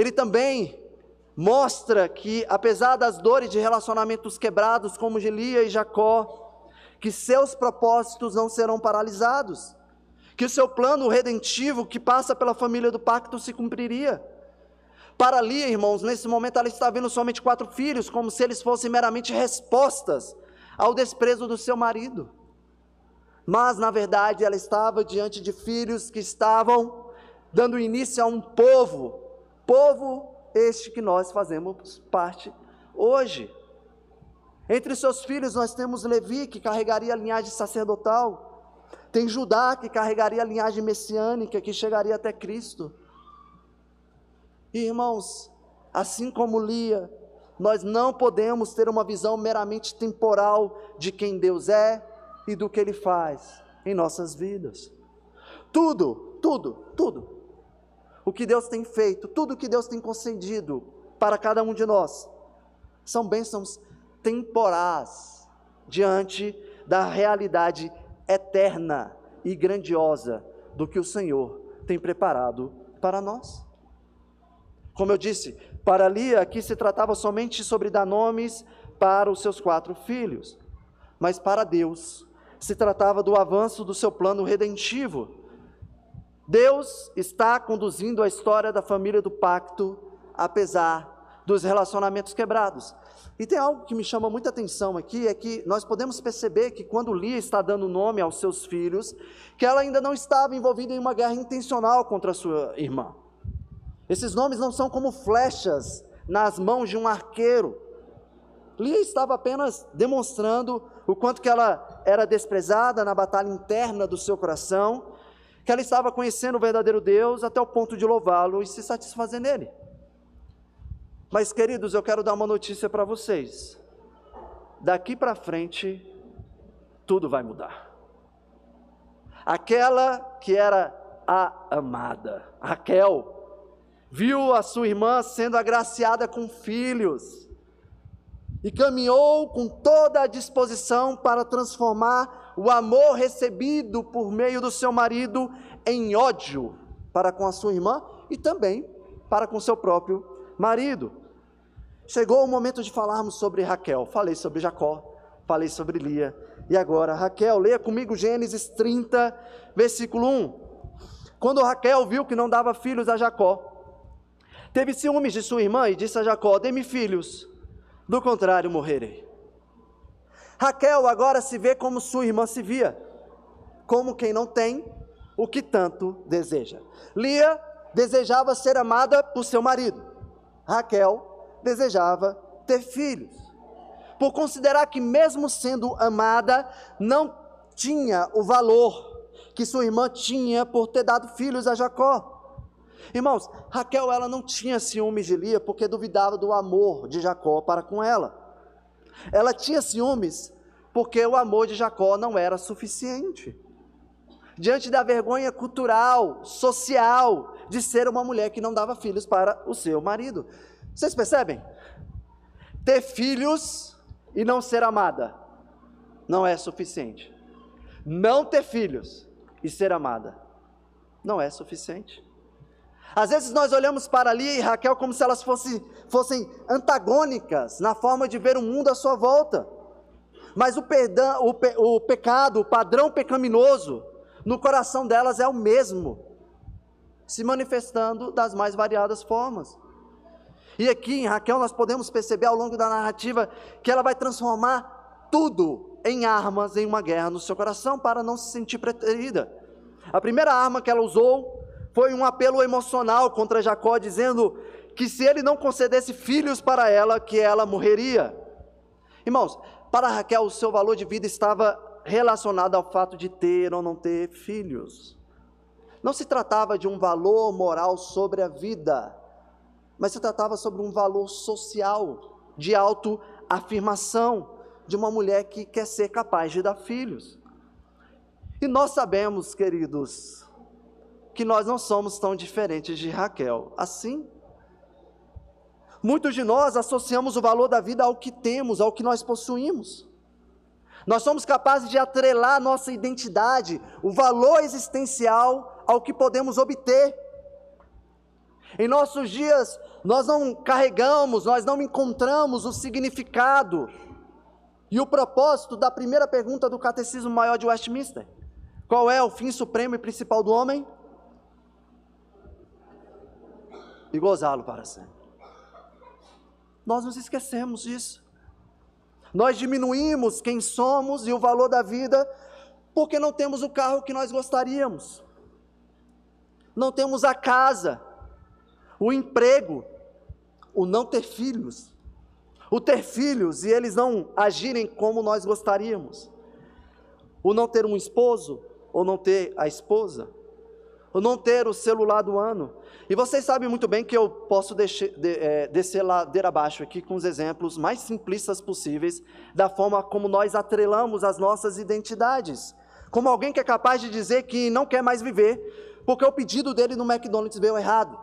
ele também mostra que, apesar das dores de relacionamentos quebrados, como de Lia e Jacó, que seus propósitos não serão paralisados que o seu plano redentivo que passa pela família do pacto se cumpriria. Para Lia, irmãos, nesse momento ela está vendo somente quatro filhos, como se eles fossem meramente respostas ao desprezo do seu marido. Mas, na verdade, ela estava diante de filhos que estavam dando início a um povo, povo este que nós fazemos parte hoje. Entre seus filhos nós temos Levi, que carregaria a linhagem sacerdotal, tem Judá que carregaria a linhagem messiânica, que chegaria até Cristo. Irmãos, assim como Lia, nós não podemos ter uma visão meramente temporal de quem Deus é e do que Ele faz em nossas vidas. Tudo, tudo, tudo. O que Deus tem feito, tudo o que Deus tem concedido para cada um de nós, são bênçãos temporais diante da realidade eterna e grandiosa do que o Senhor tem preparado para nós. Como eu disse, para Lia aqui se tratava somente sobre dar nomes para os seus quatro filhos, mas para Deus se tratava do avanço do seu plano redentivo. Deus está conduzindo a história da família do pacto, apesar dos relacionamentos quebrados. E tem algo que me chama muita atenção aqui, é que nós podemos perceber que quando Lia está dando nome aos seus filhos, que ela ainda não estava envolvida em uma guerra intencional contra a sua irmã. Esses nomes não são como flechas nas mãos de um arqueiro. Lia estava apenas demonstrando o quanto que ela era desprezada na batalha interna do seu coração, que ela estava conhecendo o verdadeiro Deus até o ponto de louvá-lo e se satisfazer nele. Mas, queridos, eu quero dar uma notícia para vocês. Daqui para frente, tudo vai mudar. Aquela que era a amada, Raquel, viu a sua irmã sendo agraciada com filhos e caminhou com toda a disposição para transformar o amor recebido por meio do seu marido em ódio para com a sua irmã e também para com seu próprio marido. Chegou o momento de falarmos sobre Raquel. Falei sobre Jacó, falei sobre Lia. E agora, Raquel, leia comigo Gênesis 30, versículo 1. Quando Raquel viu que não dava filhos a Jacó, teve ciúmes de sua irmã e disse a Jacó: Dê-me filhos, do contrário morrerei. Raquel agora se vê como sua irmã se via, como quem não tem o que tanto deseja. Lia desejava ser amada por seu marido. Raquel desejava ter filhos. Por considerar que, mesmo sendo amada, não tinha o valor que sua irmã tinha por ter dado filhos a Jacó. Irmãos, Raquel ela não tinha ciúmes de Lia porque duvidava do amor de Jacó para com ela. Ela tinha ciúmes porque o amor de Jacó não era suficiente. diante da vergonha cultural, social, de ser uma mulher que não dava filhos para o seu marido. Vocês percebem? Ter filhos e não ser amada não é suficiente. Não ter filhos e ser amada não é suficiente. Às vezes nós olhamos para Lia e Raquel como se elas fossem, fossem antagônicas na forma de ver o mundo à sua volta. Mas o, perdão, o, pe, o pecado, o padrão pecaminoso no coração delas é o mesmo, se manifestando das mais variadas formas. E aqui em Raquel nós podemos perceber ao longo da narrativa que ela vai transformar tudo em armas em uma guerra no seu coração para não se sentir preterida. A primeira arma que ela usou foi um apelo emocional contra Jacó, dizendo que se ele não concedesse filhos para ela, que ela morreria. Irmãos, para Raquel, o seu valor de vida estava relacionado ao fato de ter ou não ter filhos. Não se tratava de um valor moral sobre a vida, mas se tratava sobre um valor social, de autoafirmação, de uma mulher que quer ser capaz de dar filhos. E nós sabemos, queridos, que nós não somos tão diferentes de Raquel. Assim, muitos de nós associamos o valor da vida ao que temos, ao que nós possuímos. Nós somos capazes de atrelar nossa identidade, o valor existencial ao que podemos obter. Em nossos dias, nós não carregamos, nós não encontramos o significado e o propósito da primeira pergunta do Catecismo Maior de Westminster. Qual é o fim supremo e principal do homem? E gozá-lo para sempre. Nós nos esquecemos disso. Nós diminuímos quem somos e o valor da vida porque não temos o carro que nós gostaríamos, não temos a casa, o emprego, o não ter filhos, o ter filhos e eles não agirem como nós gostaríamos, o não ter um esposo ou não ter a esposa, o não ter o celular do ano, e vocês sabem muito bem que eu posso deixar, de, é, descer ladeira abaixo aqui com os exemplos mais simplistas possíveis da forma como nós atrelamos as nossas identidades. Como alguém que é capaz de dizer que não quer mais viver, porque o pedido dele no McDonald's veio errado.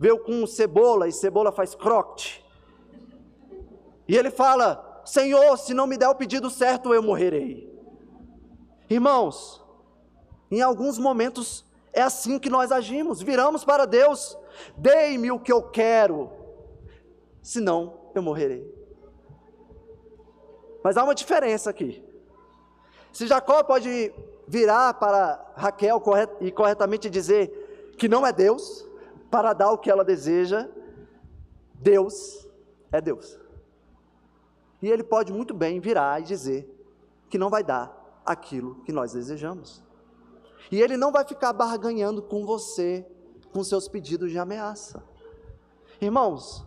Veio com cebola e cebola faz croque. E ele fala: Senhor, se não me der o pedido certo, eu morrerei. Irmãos, em alguns momentos é assim que nós agimos, viramos para Deus, dei-me o que eu quero, senão eu morrerei. Mas há uma diferença aqui. Se Jacó pode virar para Raquel e corretamente dizer que não é Deus, para dar o que ela deseja, Deus é Deus. E ele pode muito bem virar e dizer que não vai dar aquilo que nós desejamos. E ele não vai ficar barganhando com você com seus pedidos de ameaça. Irmãos,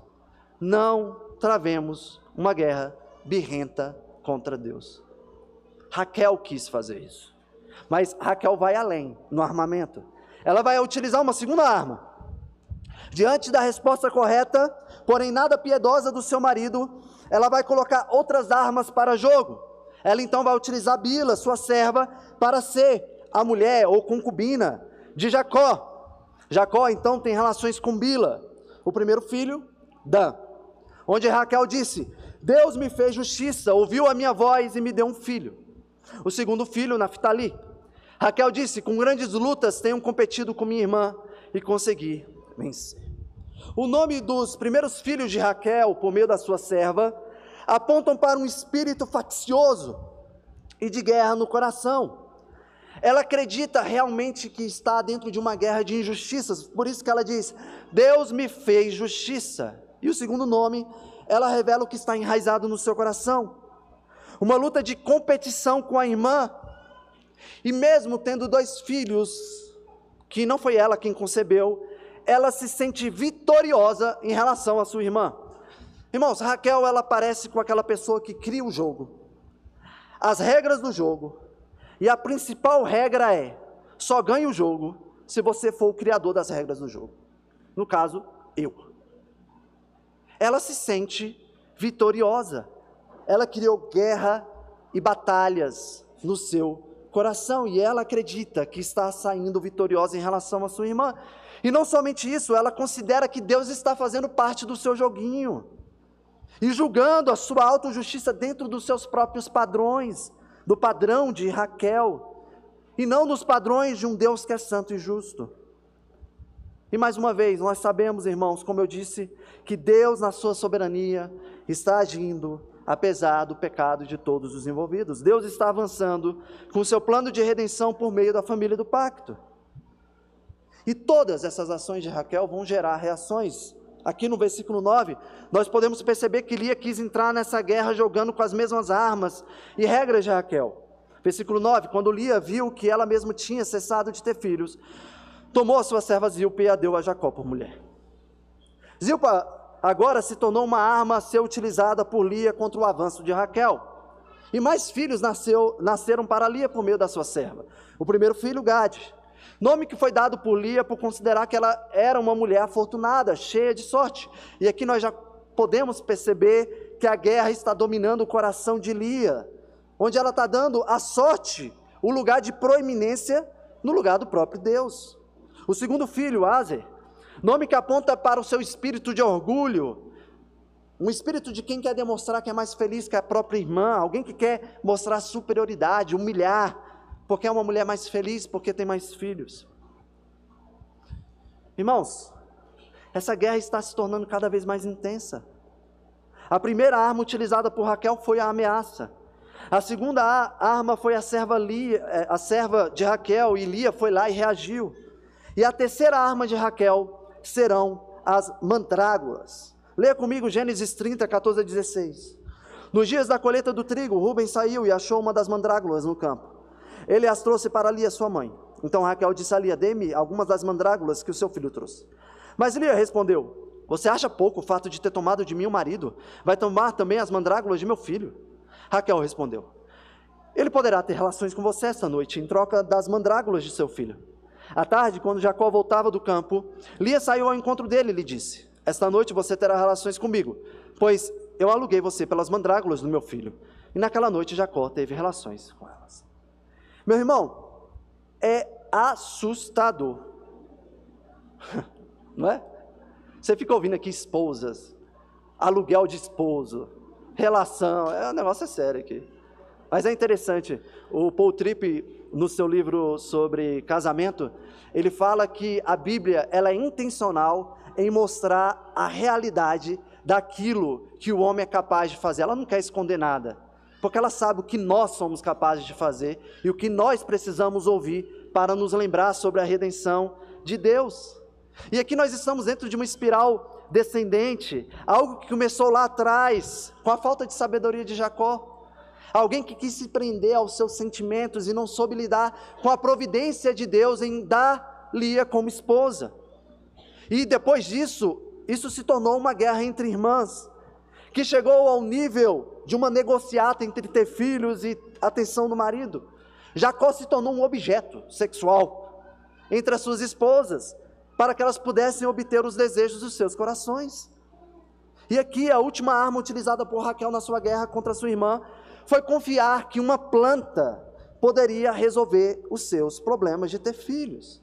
não travemos uma guerra birrenta contra Deus. Raquel quis fazer isso. Mas Raquel vai além no armamento. Ela vai utilizar uma segunda arma. Diante da resposta correta, porém nada piedosa do seu marido, ela vai colocar outras armas para jogo. Ela então vai utilizar Bila, sua serva, para ser a mulher ou concubina de Jacó. Jacó então tem relações com Bila, o primeiro filho, Dan. Onde Raquel disse: Deus me fez justiça, ouviu a minha voz e me deu um filho. O segundo filho, Naphtali. Raquel disse: Com grandes lutas tenho competido com minha irmã e consegui vencer. O nome dos primeiros filhos de Raquel, por meio da sua serva, apontam para um espírito faccioso e de guerra no coração. Ela acredita realmente que está dentro de uma guerra de injustiças, por isso que ela diz: Deus me fez justiça. E o segundo nome, ela revela o que está enraizado no seu coração. Uma luta de competição com a irmã, e mesmo tendo dois filhos, que não foi ela quem concebeu, ela se sente vitoriosa em relação à sua irmã. Irmãos, Raquel, ela parece com aquela pessoa que cria o jogo, as regras do jogo, e a principal regra é: só ganhe o jogo se você for o criador das regras do jogo. No caso, eu. Ela se sente vitoriosa. Ela criou guerra e batalhas no seu coração e ela acredita que está saindo vitoriosa em relação à sua irmã. E não somente isso, ela considera que Deus está fazendo parte do seu joguinho e julgando a sua autojustiça dentro dos seus próprios padrões, do padrão de Raquel, e não nos padrões de um Deus que é santo e justo. E mais uma vez, nós sabemos, irmãos, como eu disse, que Deus, na sua soberania, está agindo apesar do pecado de todos os envolvidos. Deus está avançando com seu plano de redenção por meio da família do pacto. E todas essas ações de Raquel vão gerar reações. Aqui no versículo 9, nós podemos perceber que Lia quis entrar nessa guerra jogando com as mesmas armas e regras de Raquel. Versículo 9: Quando Lia viu que ela mesma tinha cessado de ter filhos, tomou a sua serva Zilpa e a deu a Jacó por mulher. Zilpa agora se tornou uma arma a ser utilizada por Lia contra o avanço de Raquel. E mais filhos nasceu, nasceram para Lia por meio da sua serva. O primeiro filho, Gade. Nome que foi dado por Lia por considerar que ela era uma mulher afortunada, cheia de sorte. E aqui nós já podemos perceber que a guerra está dominando o coração de Lia, onde ela está dando a sorte, o lugar de proeminência no lugar do próprio Deus. O segundo filho, Azer, Nome que aponta para o seu espírito de orgulho, um espírito de quem quer demonstrar que é mais feliz que a própria irmã, alguém que quer mostrar superioridade, humilhar, porque é uma mulher mais feliz, porque tem mais filhos. Irmãos, essa guerra está se tornando cada vez mais intensa. A primeira arma utilizada por Raquel foi a ameaça. A segunda arma foi a serva, Lia, eh, a serva de Raquel, e Lia foi lá e reagiu. E a terceira arma de Raquel serão as mandrágoras. Leia comigo Gênesis 30, 14 a 16. Nos dias da colheita do trigo, Rubens saiu e achou uma das mandrágoras no campo. Ele as trouxe para Lia, sua mãe. Então Raquel disse a Lia: Dê-me algumas das mandrágoras que o seu filho trouxe. Mas Lia respondeu: Você acha pouco o fato de ter tomado de mim o marido? Vai tomar também as mandrágoras de meu filho? Raquel respondeu: Ele poderá ter relações com você esta noite, em troca das mandrágoras de seu filho. À tarde, quando Jacó voltava do campo, Lia saiu ao encontro dele e lhe disse: Esta noite você terá relações comigo, pois eu aluguei você pelas mandrágoras do meu filho. E naquela noite Jacó teve relações com elas. Meu irmão, é assustador. Não é? Você fica ouvindo aqui esposas, aluguel de esposo, relação, é, o negócio é sério aqui. Mas é interessante, o Paul Tripp no seu livro sobre casamento, ele fala que a Bíblia ela é intencional em mostrar a realidade daquilo que o homem é capaz de fazer. Ela não quer esconder nada, porque ela sabe o que nós somos capazes de fazer e o que nós precisamos ouvir para nos lembrar sobre a redenção de Deus. E aqui nós estamos dentro de uma espiral descendente, algo que começou lá atrás, com a falta de sabedoria de Jacó. Alguém que quis se prender aos seus sentimentos e não soube lidar com a providência de Deus em dar Lia como esposa. E depois disso, isso se tornou uma guerra entre irmãs, que chegou ao nível de uma negociata entre ter filhos e atenção do marido. Jacó se tornou um objeto sexual entre as suas esposas, para que elas pudessem obter os desejos dos seus corações. E aqui a última arma utilizada por Raquel na sua guerra contra sua irmã foi confiar que uma planta poderia resolver os seus problemas de ter filhos.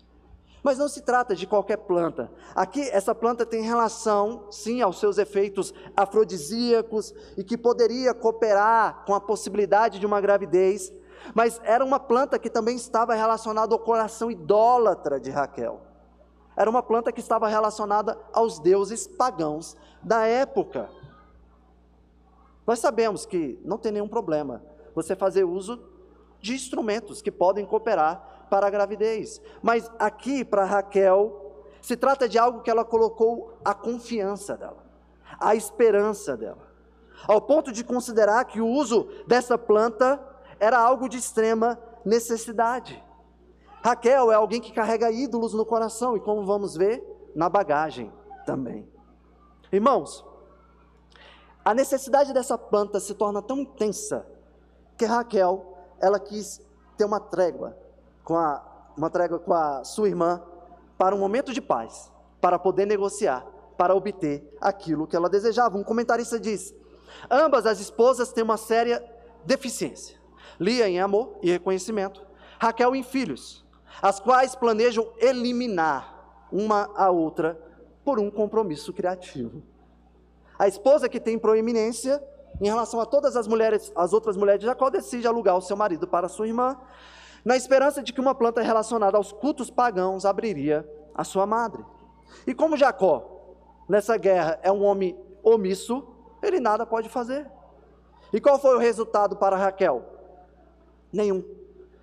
Mas não se trata de qualquer planta. Aqui, essa planta tem relação, sim, aos seus efeitos afrodisíacos e que poderia cooperar com a possibilidade de uma gravidez, mas era uma planta que também estava relacionada ao coração idólatra de Raquel. Era uma planta que estava relacionada aos deuses pagãos da época. Nós sabemos que não tem nenhum problema você fazer uso de instrumentos que podem cooperar para a gravidez. Mas aqui, para Raquel, se trata de algo que ela colocou a confiança dela, a esperança dela, ao ponto de considerar que o uso dessa planta era algo de extrema necessidade. Raquel é alguém que carrega ídolos no coração e, como vamos ver, na bagagem também. Irmãos, a necessidade dessa planta se torna tão intensa que Raquel, ela quis ter uma trégua com a, uma trégua com a sua irmã para um momento de paz, para poder negociar, para obter aquilo que ela desejava. Um comentarista diz: ambas as esposas têm uma séria deficiência. Lia em amor e reconhecimento, Raquel em filhos, as quais planejam eliminar uma a outra por um compromisso criativo. A esposa que tem proeminência em relação a todas as mulheres, as outras mulheres de Jacó, decide alugar o seu marido para sua irmã, na esperança de que uma planta relacionada aos cultos pagãos abriria a sua madre. E como Jacó, nessa guerra, é um homem omisso, ele nada pode fazer. E qual foi o resultado para Raquel? Nenhum.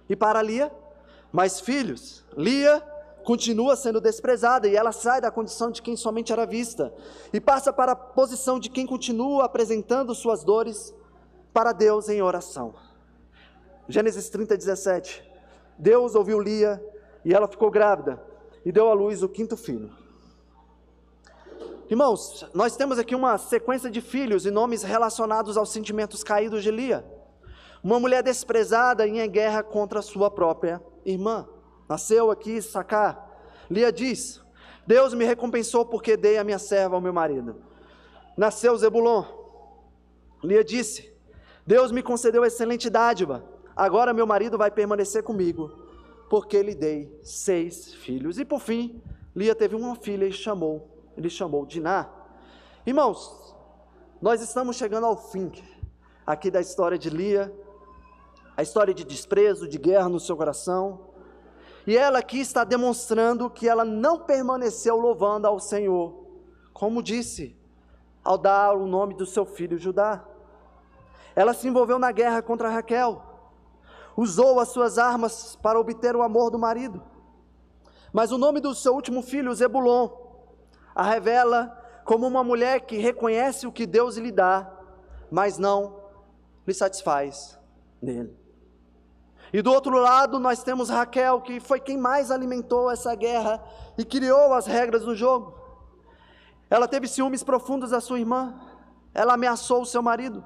E para Lia? Mais filhos. Lia continua sendo desprezada e ela sai da condição de quem somente era vista e passa para a posição de quem continua apresentando suas dores para Deus em oração. Gênesis 30, 17. Deus ouviu Lia e ela ficou grávida e deu à luz o quinto filho. Irmãos, nós temos aqui uma sequência de filhos e nomes relacionados aos sentimentos caídos de Lia. Uma mulher desprezada e em guerra contra sua própria irmã. Nasceu aqui Sacar. Lia diz: Deus me recompensou porque dei a minha serva ao meu marido. Nasceu Zebulon. Lia disse: Deus me concedeu excelente dádiva. Agora meu marido vai permanecer comigo, porque lhe dei seis filhos. E por fim, Lia teve uma filha e chamou, ele chamou Diná. Irmãos, nós estamos chegando ao fim aqui da história de Lia, a história de desprezo, de guerra no seu coração. E ela aqui está demonstrando que ela não permaneceu louvando ao Senhor, como disse, ao dar o nome do seu filho Judá. Ela se envolveu na guerra contra Raquel, usou as suas armas para obter o amor do marido. Mas o nome do seu último filho, Zebulon, a revela como uma mulher que reconhece o que Deus lhe dá, mas não lhe satisfaz nele. E do outro lado, nós temos Raquel, que foi quem mais alimentou essa guerra e criou as regras do jogo. Ela teve ciúmes profundos da sua irmã, ela ameaçou o seu marido,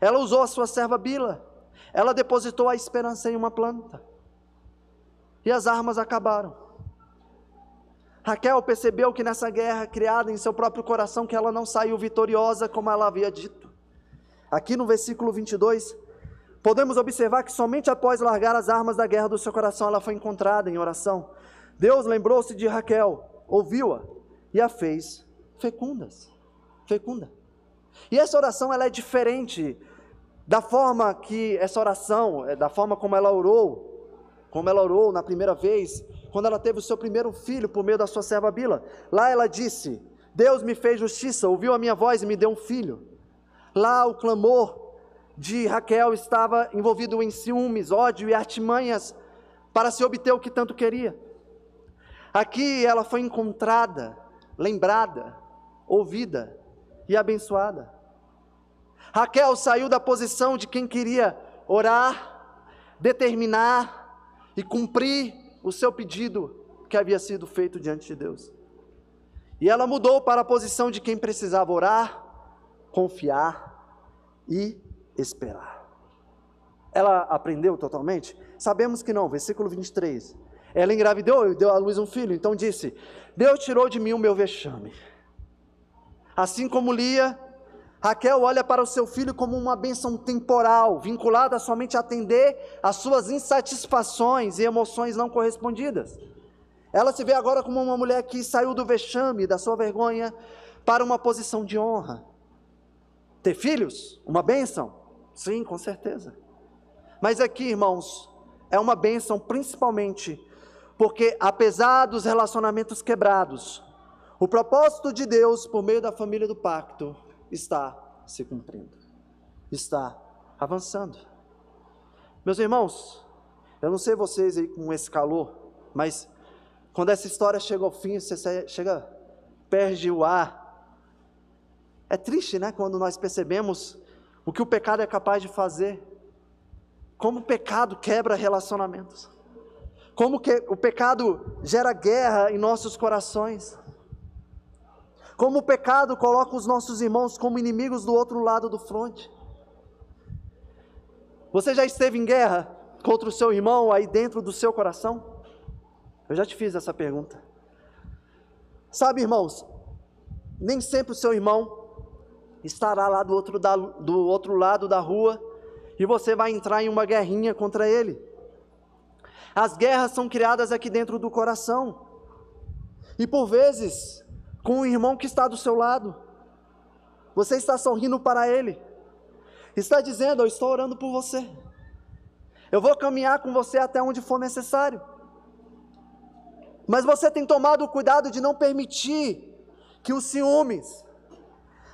ela usou a sua serva Bila, ela depositou a esperança em uma planta. E as armas acabaram. Raquel percebeu que nessa guerra criada em seu próprio coração, que ela não saiu vitoriosa como ela havia dito. Aqui no versículo 22, podemos observar que somente após largar as armas da guerra do seu coração, ela foi encontrada em oração. Deus lembrou-se de Raquel, ouviu-a e a fez fecundas, fecunda. E essa oração ela é diferente da forma que essa oração, é, da forma como ela orou, como ela orou na primeira vez, quando ela teve o seu primeiro filho por meio da sua serva Bila. Lá ela disse: Deus me fez justiça, ouviu a minha voz e me deu um filho. Lá o clamor de Raquel estava envolvido em ciúmes, ódio e artimanhas para se obter o que tanto queria. Aqui ela foi encontrada, lembrada, ouvida e abençoada. Raquel saiu da posição de quem queria orar, determinar e cumprir o seu pedido que havia sido feito diante de Deus. E ela mudou para a posição de quem precisava orar, confiar e esperar. Ela aprendeu totalmente? Sabemos que não, versículo 23. Ela engravidou e deu à luz um filho, então disse: Deus tirou de mim o meu vexame. Assim como Lia, Raquel olha para o seu filho como uma bênção temporal, vinculada somente a atender às suas insatisfações e emoções não correspondidas. Ela se vê agora como uma mulher que saiu do vexame, da sua vergonha, para uma posição de honra. Ter filhos, uma bênção, Sim, com certeza. Mas aqui, irmãos, é uma bênção principalmente porque, apesar dos relacionamentos quebrados, o propósito de Deus por meio da família do pacto está se cumprindo, está avançando. Meus irmãos, eu não sei vocês aí com esse calor, mas quando essa história chega ao fim, você chega, perde o ar. É triste, né? Quando nós percebemos o que o pecado é capaz de fazer, como o pecado quebra relacionamentos, como que o pecado gera guerra em nossos corações, como o pecado coloca os nossos irmãos como inimigos do outro lado do fronte. Você já esteve em guerra contra o seu irmão aí dentro do seu coração? Eu já te fiz essa pergunta. Sabe, irmãos, nem sempre o seu irmão estará lá do outro, da, do outro lado da rua e você vai entrar em uma guerrinha contra ele. As guerras são criadas aqui dentro do coração. E por vezes, com o irmão que está do seu lado, você está sorrindo para ele, está dizendo: Eu estou orando por você, eu vou caminhar com você até onde for necessário. Mas você tem tomado o cuidado de não permitir que os ciúmes,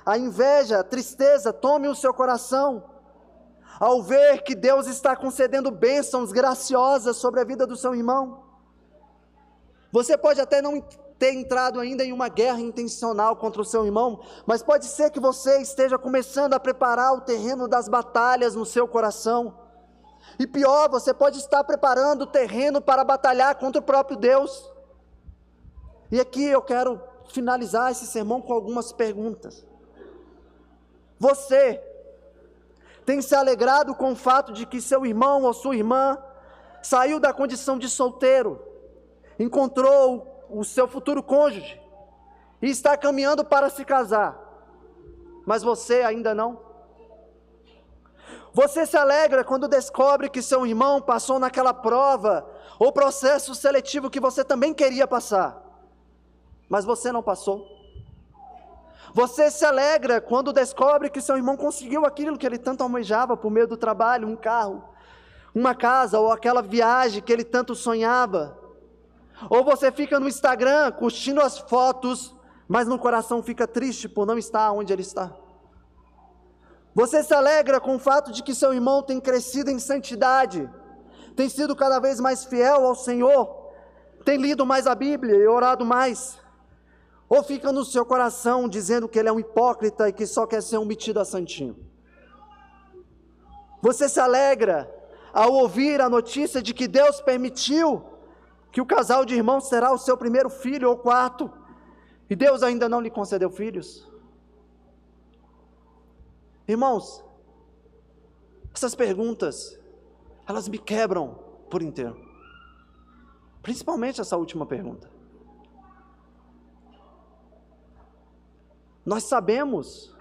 a inveja, a tristeza tome o seu coração, ao ver que Deus está concedendo bênçãos graciosas sobre a vida do seu irmão. Você pode até não ter entrado ainda em uma guerra intencional contra o seu irmão, mas pode ser que você esteja começando a preparar o terreno das batalhas no seu coração. E pior, você pode estar preparando o terreno para batalhar contra o próprio Deus. E aqui eu quero finalizar esse sermão com algumas perguntas. Você tem se alegrado com o fato de que seu irmão ou sua irmã saiu da condição de solteiro, encontrou o seu futuro cônjuge e está caminhando para se casar, mas você ainda não? Você se alegra quando descobre que seu irmão passou naquela prova ou processo seletivo que você também queria passar, mas você não passou? Você se alegra quando descobre que seu irmão conseguiu aquilo que ele tanto almejava por meio do trabalho, um carro, uma casa ou aquela viagem que ele tanto sonhava. Ou você fica no Instagram curtindo as fotos, mas no coração fica triste por não estar onde ele está. Você se alegra com o fato de que seu irmão tem crescido em santidade, tem sido cada vez mais fiel ao Senhor, tem lido mais a Bíblia e orado mais. Ou fica no seu coração dizendo que ele é um hipócrita e que só quer ser um metido a santinho. Você se alegra ao ouvir a notícia de que Deus permitiu que o casal de irmãos será o seu primeiro filho ou quarto, e Deus ainda não lhe concedeu filhos? Irmãos, essas perguntas, elas me quebram por inteiro. Principalmente essa última pergunta. Nós sabemos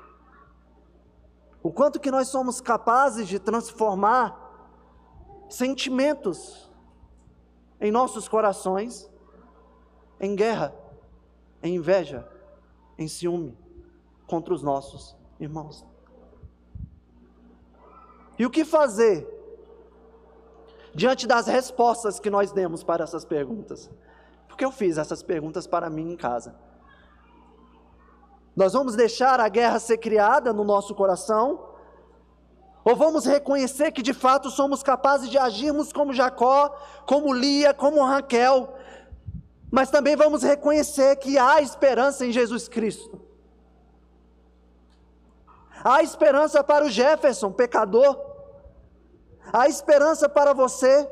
o quanto que nós somos capazes de transformar sentimentos em nossos corações em guerra, em inveja, em ciúme contra os nossos irmãos. E o que fazer diante das respostas que nós demos para essas perguntas? Porque eu fiz essas perguntas para mim em casa. Nós vamos deixar a guerra ser criada no nosso coração? Ou vamos reconhecer que de fato somos capazes de agirmos como Jacó, como Lia, como Raquel, mas também vamos reconhecer que há esperança em Jesus Cristo. Há esperança para o Jefferson, pecador. Há esperança para você.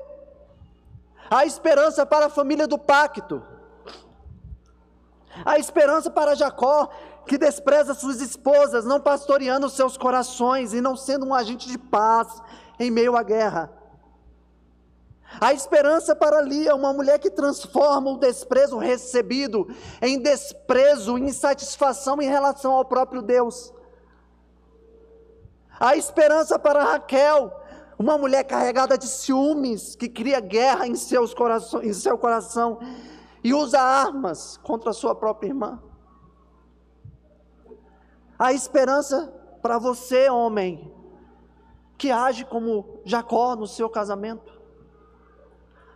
Há esperança para a família do pacto. Há esperança para Jacó, que despreza suas esposas, não pastoreando seus corações e não sendo um agente de paz em meio à guerra. A esperança para Lia, uma mulher que transforma o desprezo recebido em desprezo, insatisfação em relação ao próprio Deus. A esperança para Raquel, uma mulher carregada de ciúmes, que cria guerra em, seus corações, em seu coração e usa armas contra a sua própria irmã. A esperança para você, homem, que age como Jacó no seu casamento.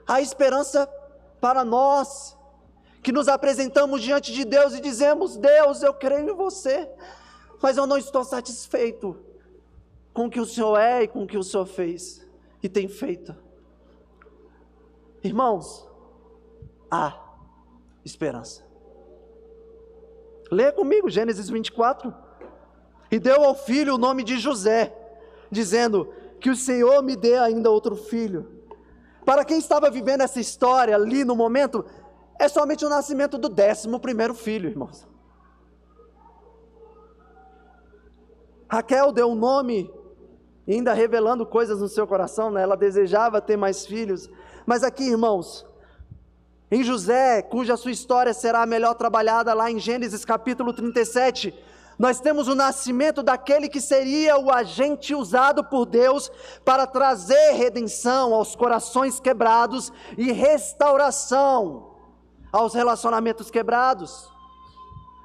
A esperança para nós, que nos apresentamos diante de Deus e dizemos: Deus, eu creio em você, mas eu não estou satisfeito com o que o Senhor é e com o que o Senhor fez e tem feito. Irmãos, há esperança. Leia comigo Gênesis 24 e deu ao filho o nome de José, dizendo: Que o Senhor me dê ainda outro filho. Para quem estava vivendo essa história ali no momento, é somente o nascimento do décimo primeiro filho, irmãos. Raquel deu um nome, ainda revelando coisas no seu coração, né? ela desejava ter mais filhos. Mas aqui, irmãos, em José, cuja sua história será melhor trabalhada lá em Gênesis capítulo 37, Nós temos o nascimento daquele que seria o agente usado por Deus para trazer redenção aos corações quebrados e restauração aos relacionamentos quebrados.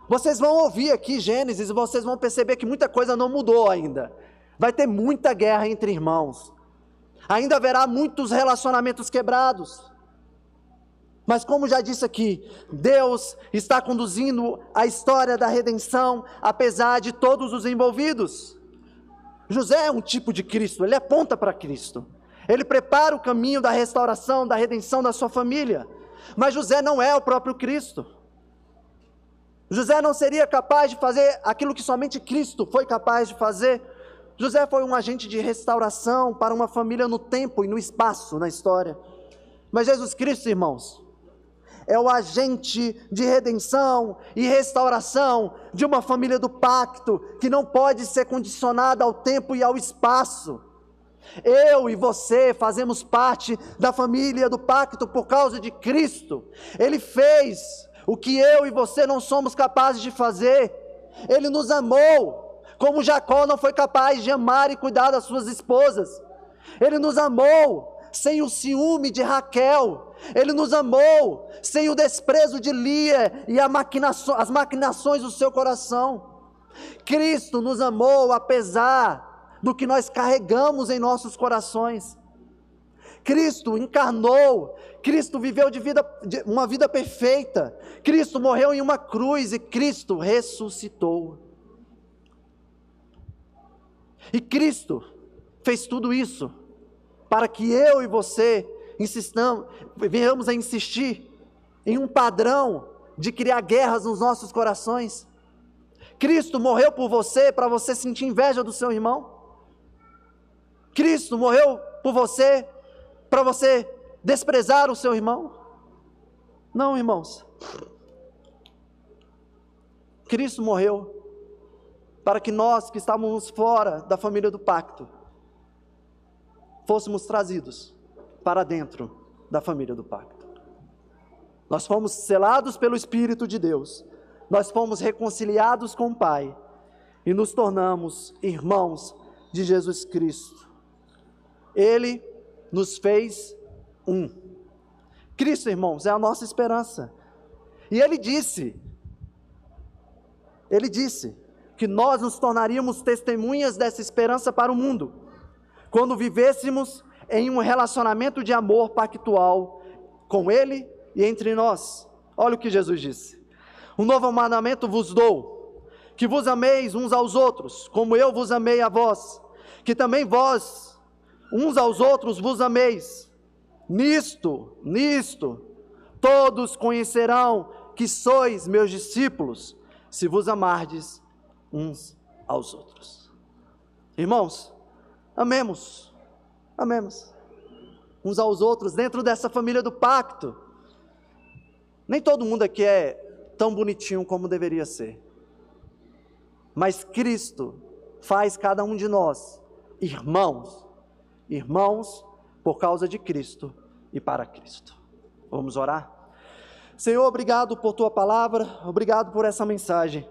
Vocês vão ouvir aqui Gênesis e vocês vão perceber que muita coisa não mudou ainda. Vai ter muita guerra entre irmãos. Ainda haverá muitos relacionamentos quebrados. Mas, como já disse aqui, Deus está conduzindo a história da redenção, apesar de todos os envolvidos. José é um tipo de Cristo, ele aponta para Cristo. Ele prepara o caminho da restauração, da redenção da sua família. Mas José não é o próprio Cristo. José não seria capaz de fazer aquilo que somente Cristo foi capaz de fazer. José foi um agente de restauração para uma família no tempo e no espaço na história. Mas Jesus Cristo, irmãos, é o agente de redenção e restauração de uma família do pacto que não pode ser condicionada ao tempo e ao espaço. Eu e você fazemos parte da família do pacto por causa de Cristo. Ele fez o que eu e você não somos capazes de fazer. Ele nos amou, como Jacó não foi capaz de amar e cuidar das suas esposas. Ele nos amou sem o ciúme de Raquel. Ele nos amou sem o desprezo de Lia e maquinação, as maquinações do seu coração. Cristo nos amou apesar do que nós carregamos em nossos corações. Cristo encarnou, Cristo viveu de vida, de uma vida perfeita, Cristo morreu em uma cruz e Cristo ressuscitou. E Cristo fez tudo isso para que eu e você insistamos, venhamos a insistir em um padrão de criar guerras nos nossos corações. Cristo morreu por você para você sentir inveja do seu irmão. Cristo morreu por você para você desprezar o seu irmão. Não, irmãos. Cristo morreu para que nós que estávamos fora da família do pacto fôssemos trazidos para dentro da família do pacto. Nós fomos selados pelo Espírito de Deus, nós fomos reconciliados com o Pai e nos tornamos irmãos de Jesus Cristo. Ele nos fez um. Cristo, irmãos, é a nossa esperança. E ele disse, ele disse que nós nos tornaríamos testemunhas dessa esperança para o mundo, quando vivêssemos em um relacionamento de amor pactual com Ele e entre nós. Olha o que Jesus disse: Um novo mandamento vos dou, que vos ameis uns aos outros, como eu vos amei a vós, que também vós, uns aos outros, vos ameis. Nisto, nisto, todos conhecerão que sois meus discípulos, se vos amardes uns aos outros. Irmãos, amemos amemos uns aos outros dentro dessa família do pacto. Nem todo mundo aqui é tão bonitinho como deveria ser. Mas Cristo faz cada um de nós irmãos, irmãos por causa de Cristo e para Cristo. Vamos orar? Senhor, obrigado por tua palavra, obrigado por essa mensagem.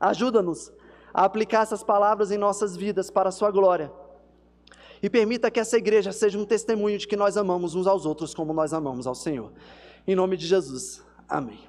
Ajuda-nos a aplicar essas palavras em nossas vidas para a sua glória e permita que essa igreja seja um testemunho de que nós amamos uns aos outros como nós amamos ao Senhor. Em nome de Jesus. Amém.